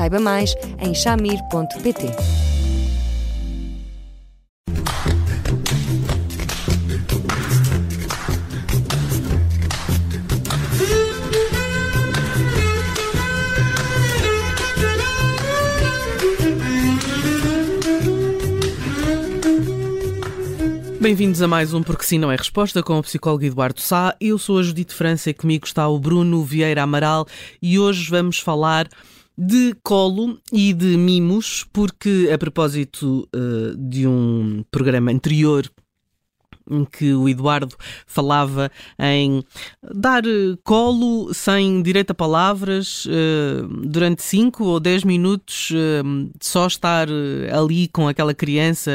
Saiba mais em chamir.pt. Bem-vindos a mais um Porque Sim Não é Resposta com o psicólogo Eduardo Sá. Eu sou a Judite França e comigo está o Bruno Vieira Amaral e hoje vamos falar de colo e de mimos, porque a propósito uh, de um programa anterior em que o Eduardo falava em dar colo sem direito a palavras uh, durante 5 ou 10 minutos, só estar ali com aquela criança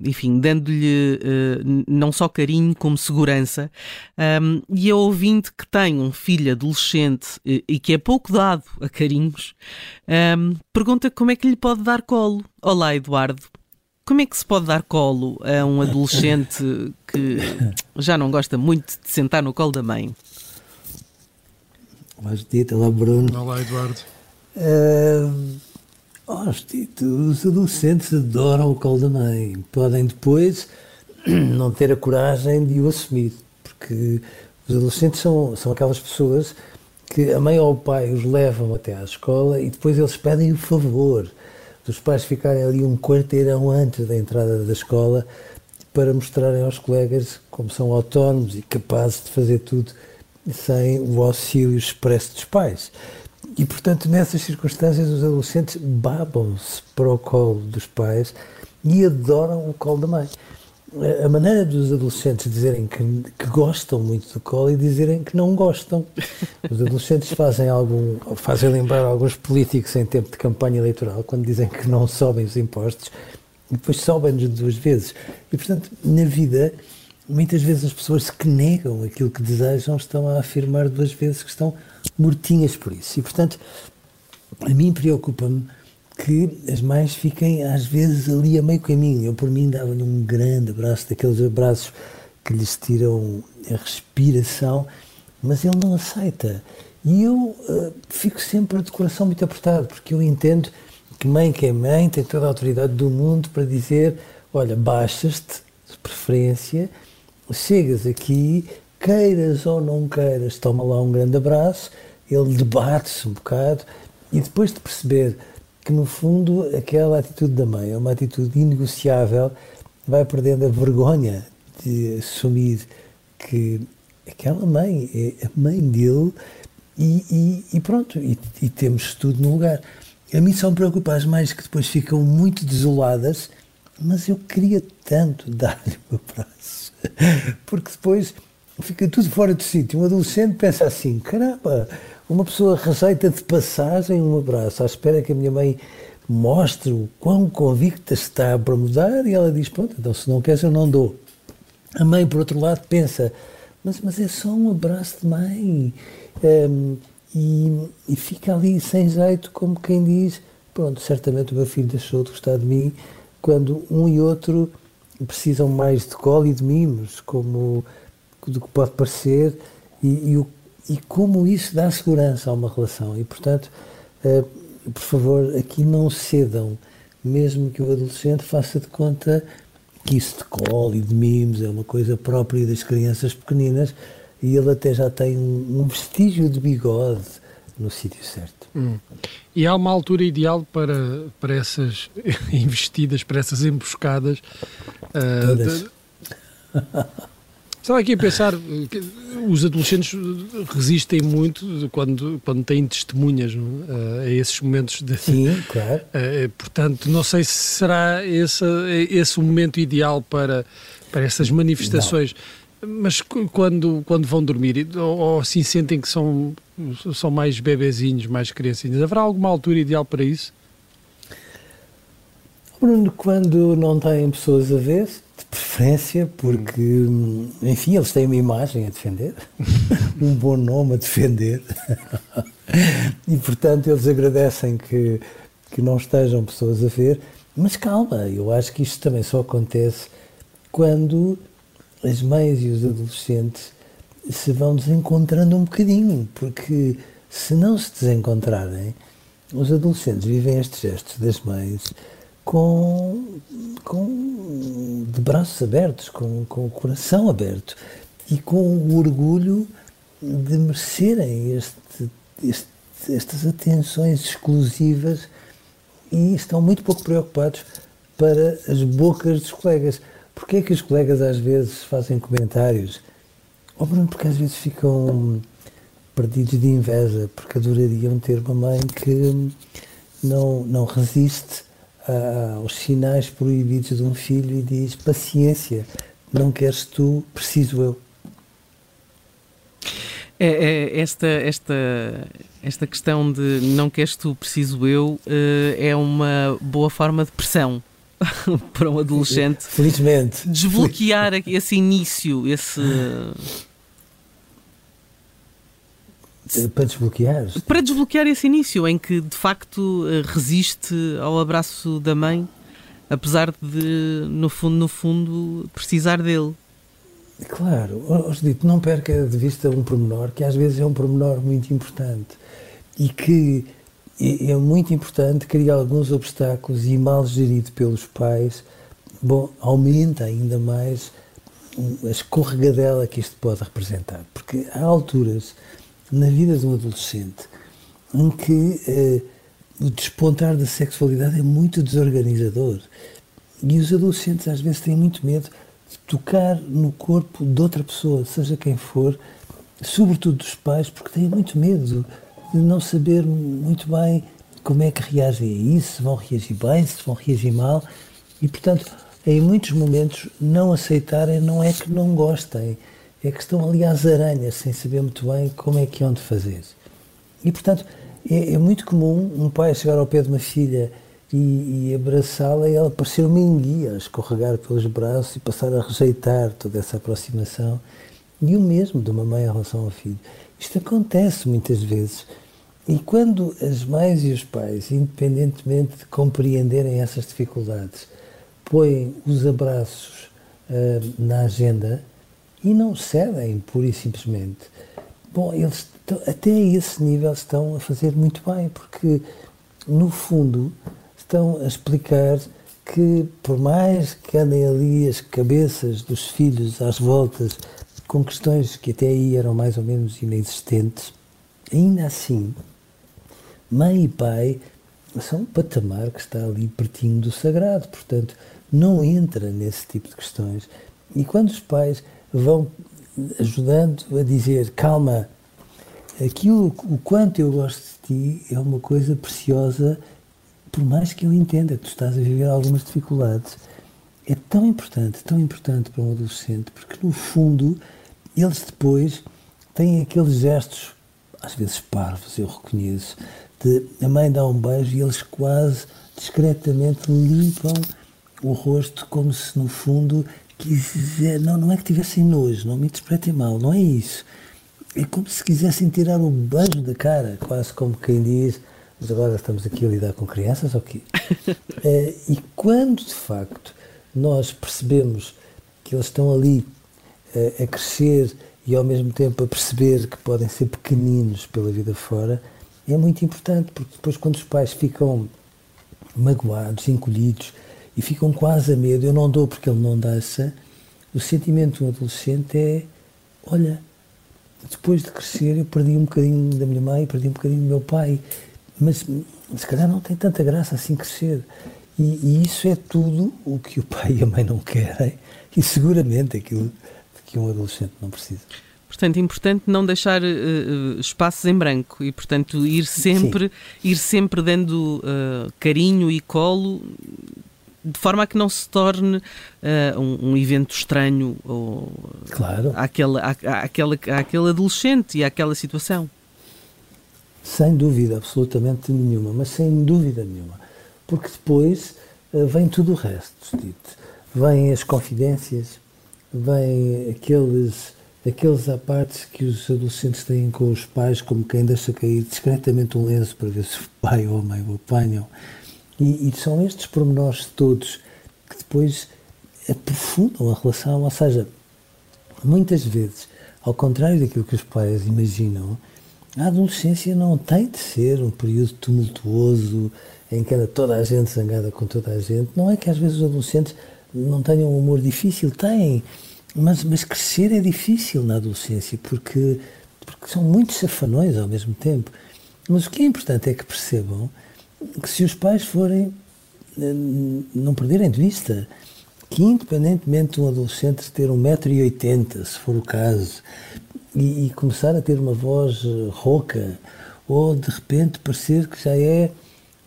enfim, dando-lhe uh, não só carinho como segurança. Um, e a ouvinte que tem um filho adolescente uh, e que é pouco dado a carinhos, um, pergunta como é que lhe pode dar colo. Olá, Eduardo. Como é que se pode dar colo a um adolescente que já não gosta muito de sentar no colo da mãe? Olá, Dita. Olá, Bruno. Olá, Eduardo. Uh Oh, os adolescentes adoram o colo da mãe. Podem depois não ter a coragem de o assumir, porque os adolescentes são, são aquelas pessoas que a mãe ou o pai os levam até à escola e depois eles pedem o favor dos pais ficarem ali um quarteirão antes da entrada da escola para mostrarem aos colegas como são autónomos e capazes de fazer tudo sem o auxílio expresso dos pais. E, portanto, nessas circunstâncias, os adolescentes babam-se para o colo dos pais e adoram o colo da mãe. A maneira dos adolescentes dizerem que, que gostam muito do colo e dizerem que não gostam. Os adolescentes fazem algum, fazem lembrar alguns políticos em tempo de campanha eleitoral, quando dizem que não sobem os impostos, e depois sobem-nos duas vezes. E, portanto, na vida, muitas vezes as pessoas que negam aquilo que desejam estão a afirmar duas vezes que estão mortinhas por isso. E, portanto, a mim preocupa-me que as mães fiquem, às vezes, ali a meio caminho. Eu, por mim, dava-lhe um grande abraço, daqueles abraços que lhes tiram a respiração, mas ele não aceita. E eu uh, fico sempre de coração muito apertado, porque eu entendo que mãe que é mãe tem toda a autoridade do mundo para dizer: olha, baixas-te, de preferência, chegas aqui, queiras ou não queiras, toma lá um grande abraço, ele debate-se um bocado e depois de perceber que, no fundo, aquela atitude da mãe é uma atitude inegociável, vai perdendo a vergonha de assumir que aquela mãe é a mãe dele e, e, e pronto, e, e, temos tudo no lugar. A mim só me preocupa as mães que depois ficam muito desoladas, mas eu queria tanto dar-lhe um abraço, porque depois fica tudo fora de sítio. Um adolescente pensa assim: caramba, uma pessoa rejeita de passagem um abraço, à espera que a minha mãe mostre o quão convicta está para mudar, e ela diz: pronto, então se não queres, eu não dou. A mãe, por outro lado, pensa: mas, mas é só um abraço de mãe. Um, e, e fica ali sem jeito, como quem diz: pronto, certamente o meu filho deixou de gostar de mim, quando um e outro precisam mais de colo e de mimos, como do que pode parecer e, e, o, e como isso dá segurança a uma relação. E, portanto, uh, por favor, aqui não cedam, mesmo que o adolescente faça de conta que isso de colo e de mimos é uma coisa própria das crianças pequeninas e ele até já tem um, um vestígio de bigode no sítio certo. Hum. E há uma altura ideal para, para essas investidas, para essas emboscadas? Uh, Todas. De... Estava aqui a pensar que os adolescentes resistem muito quando, quando têm testemunhas não? É? a esses momentos de. Sim, claro. Uh, portanto, não sei se será esse, esse o momento ideal para, para essas manifestações. Não. Mas quando, quando vão dormir, ou, ou assim sentem que são, são mais bebezinhos, mais criancinhas, haverá alguma altura ideal para isso? Bruno, quando não têm pessoas a ver, de preferência, porque, hum. enfim, eles têm uma imagem a defender, um bom nome a defender, e portanto eles agradecem que, que não estejam pessoas a ver, mas calma, eu acho que isto também só acontece quando as mães e os adolescentes se vão desencontrando um bocadinho, porque se não se desencontrarem, os adolescentes vivem estes gestos das mães com, com de braços abertos, com, com o coração aberto e com o orgulho de merecerem este, este, estas atenções exclusivas e estão muito pouco preocupados para as bocas dos colegas. Porquê é que os colegas às vezes fazem comentários? Oh Bruno, porque às vezes ficam perdidos de inveja, porque adorariam ter uma mãe que não, não resiste aos sinais proibidos de um filho e diz: paciência, não queres tu, preciso eu. É, é, esta, esta, esta questão de não queres tu, preciso eu, eh, é uma boa forma de pressão para um adolescente. Felizmente. Desbloquear esse início, esse. Para desbloquear? Para desbloquear esse início em que de facto resiste ao abraço da mãe, apesar de, no fundo, no fundo, precisar dele. Claro, dito, não perca de vista um pormenor que às vezes é um pormenor muito importante e que é, muito importante criar alguns obstáculos e mal gerido pelos pais, bom, aumenta ainda mais a escorregadela que isto pode representar. Porque há alturas na vida de um adolescente em que eh, o despontar da sexualidade é muito desorganizador. E os adolescentes às vezes têm muito medo de tocar no corpo de outra pessoa, seja quem for, sobretudo dos pais, porque têm muito medo de não saber muito bem como é que reagem a isso, se vão reagir bem, se vão reagir mal. E, portanto, em muitos momentos, não aceitarem não é que não gostem, é que estão ali às aranhas, sem saber muito bem como é que é onde fazer. E, portanto, é, é muito comum um pai chegar ao pé de uma filha e, e abraçá-la e ela parecer uma enguia, escorregar pelos braços e passar a rejeitar toda essa aproximação. E o mesmo de uma mãe em relação ao filho. Isto acontece muitas vezes. E quando as mães e os pais, independentemente de compreenderem essas dificuldades, põem os abraços uh, na agenda e não cedem pura e simplesmente, bom, eles até a esse nível estão a fazer muito bem, porque no fundo estão a explicar que, por mais que andem ali as cabeças dos filhos às voltas com questões que até aí eram mais ou menos inexistentes, ainda assim, mãe e pai são um patamar que está ali pertinho do sagrado, portanto, não entra nesse tipo de questões. E quando os pais vão ajudando a dizer, calma, aquilo, o quanto eu gosto de ti é uma coisa preciosa por mais que eu entenda que tu estás a viver algumas dificuldades, é tão importante, tão importante para um adolescente, porque no fundo eles depois têm aqueles gestos, às vezes parvos, eu reconheço, de a mãe dá um beijo e eles quase discretamente limpam o rosto como se no fundo quiser, não, não é que tivessem nojo, não me interpretem mal, não é isso. É como se quisessem tirar o beijo da cara, quase como quem diz, mas agora estamos aqui a lidar com crianças, ok? é, e quando de facto nós percebemos que eles estão ali é, a crescer e ao mesmo tempo a perceber que podem ser pequeninos pela vida fora, é muito importante, porque depois quando os pais ficam magoados, encolhidos e ficam quase a medo, eu não dou porque ele não dança, o sentimento de um adolescente é, olha, depois de crescer eu perdi um bocadinho da minha mãe, perdi um bocadinho do meu pai, mas se calhar não tem tanta graça assim crescer. E, e, isso é tudo o que o pai e a mãe não querem. E seguramente aquilo que um adolescente não precisa. Portanto, é importante não deixar uh, espaços em branco. E, portanto, ir sempre, ir sempre dando uh, carinho e colo de forma a que não se torne uh, um, um, evento estranho ou claro. àquele, à, àquele, àquele adolescente e àquela situação. Sem dúvida absolutamente nenhuma, mas sem dúvida nenhuma. Porque depois vem tudo o resto, dito. Vêm as confidências, vêm aqueles, aqueles apartes que os adolescentes têm com os pais, como quem deixa cair discretamente um lenço para ver se o pai ou a mãe o apanham. E, e são estes pormenores todos que depois aprofundam a relação, ou seja, muitas vezes, ao contrário daquilo que os pais imaginam, a adolescência não tem de ser um período tumultuoso em que anda toda a gente zangada com toda a gente. Não é que às vezes os adolescentes não tenham um humor difícil, têm, mas, mas crescer é difícil na adolescência porque, porque são muitos safanões ao mesmo tempo. Mas o que é importante é que percebam que se os pais forem, eh, não perderem de vista, que independentemente de um adolescente ter 1,80m, se for o caso, e, e, começar a ter uma voz eh, rouca, ou de repente parecer que já é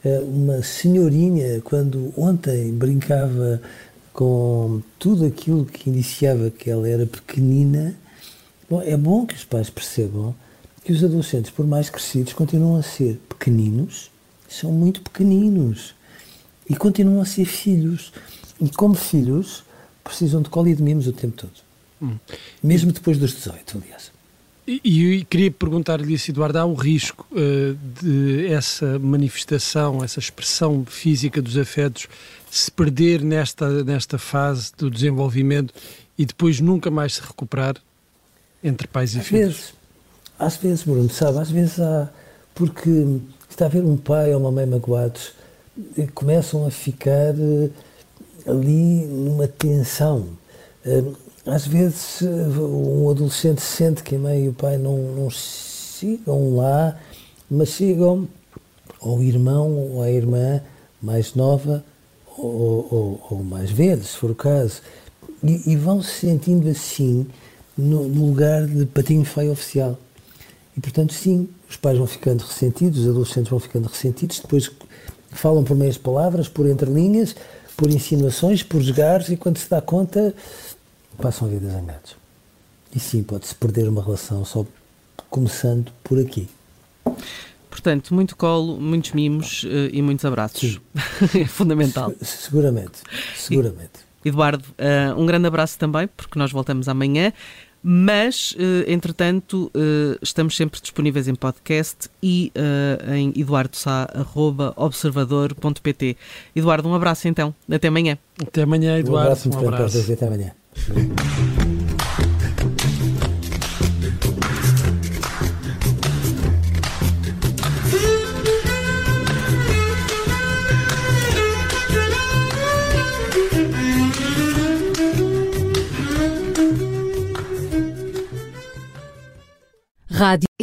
eh, uma senhorinha, quando ontem brincava com tudo aquilo que indiciava que ela era pequenina, bom, é bom que os pais percebam que os adolescentes, por mais crescidos, continuam a ser pequeninos, são muito pequeninos e continuam a ser filhos. E como filhos, precisam de colo e de mimos o tempo todo. Hum. Mesmo depois dos 18, aliás. E, e queria perguntar-lhe isso, Eduardo, há um risco uh, de essa manifestação, essa expressão física dos afetos se perder nesta, nesta fase do desenvolvimento e depois nunca mais se recuperar entre pais e às filhos? Vezes, às vezes, Bruno, sabe, às vezes há, porque está a ver um pai ou uma mãe magoados, eh, começam a ficar uh, ali numa tensão. Uh, às vezes um adolescente sente que a mãe e o pai não, não chegam lá, mas chegam ao irmão ou à irmã mais nova ou, ou, ou mais velho, se for o caso, e, e vão se sentindo assim no, no lugar de patinho feio oficial. E portanto, sim, os pais vão ficando ressentidos, os adolescentes vão ficando ressentidos, depois falam por meias palavras, por entrelinhas, por insinuações, por jogares, e quando se dá conta, passam a vida zangados. E sim, pode-se perder uma relação só começando por aqui. Portanto, muito colo, muitos mimos uh, e muitos abraços. é fundamental. Seguramente, seguramente. Eduardo, uh, um grande abraço também, porque nós voltamos amanhã. Mas, uh, entretanto, estamos sempre disponíveis em podcast e em eduardosá.observador.pt. Eduardo, um abraço então. Até amanhã. Até amanhã, Eduardo. Um abraço, um abraço. Até amanhã.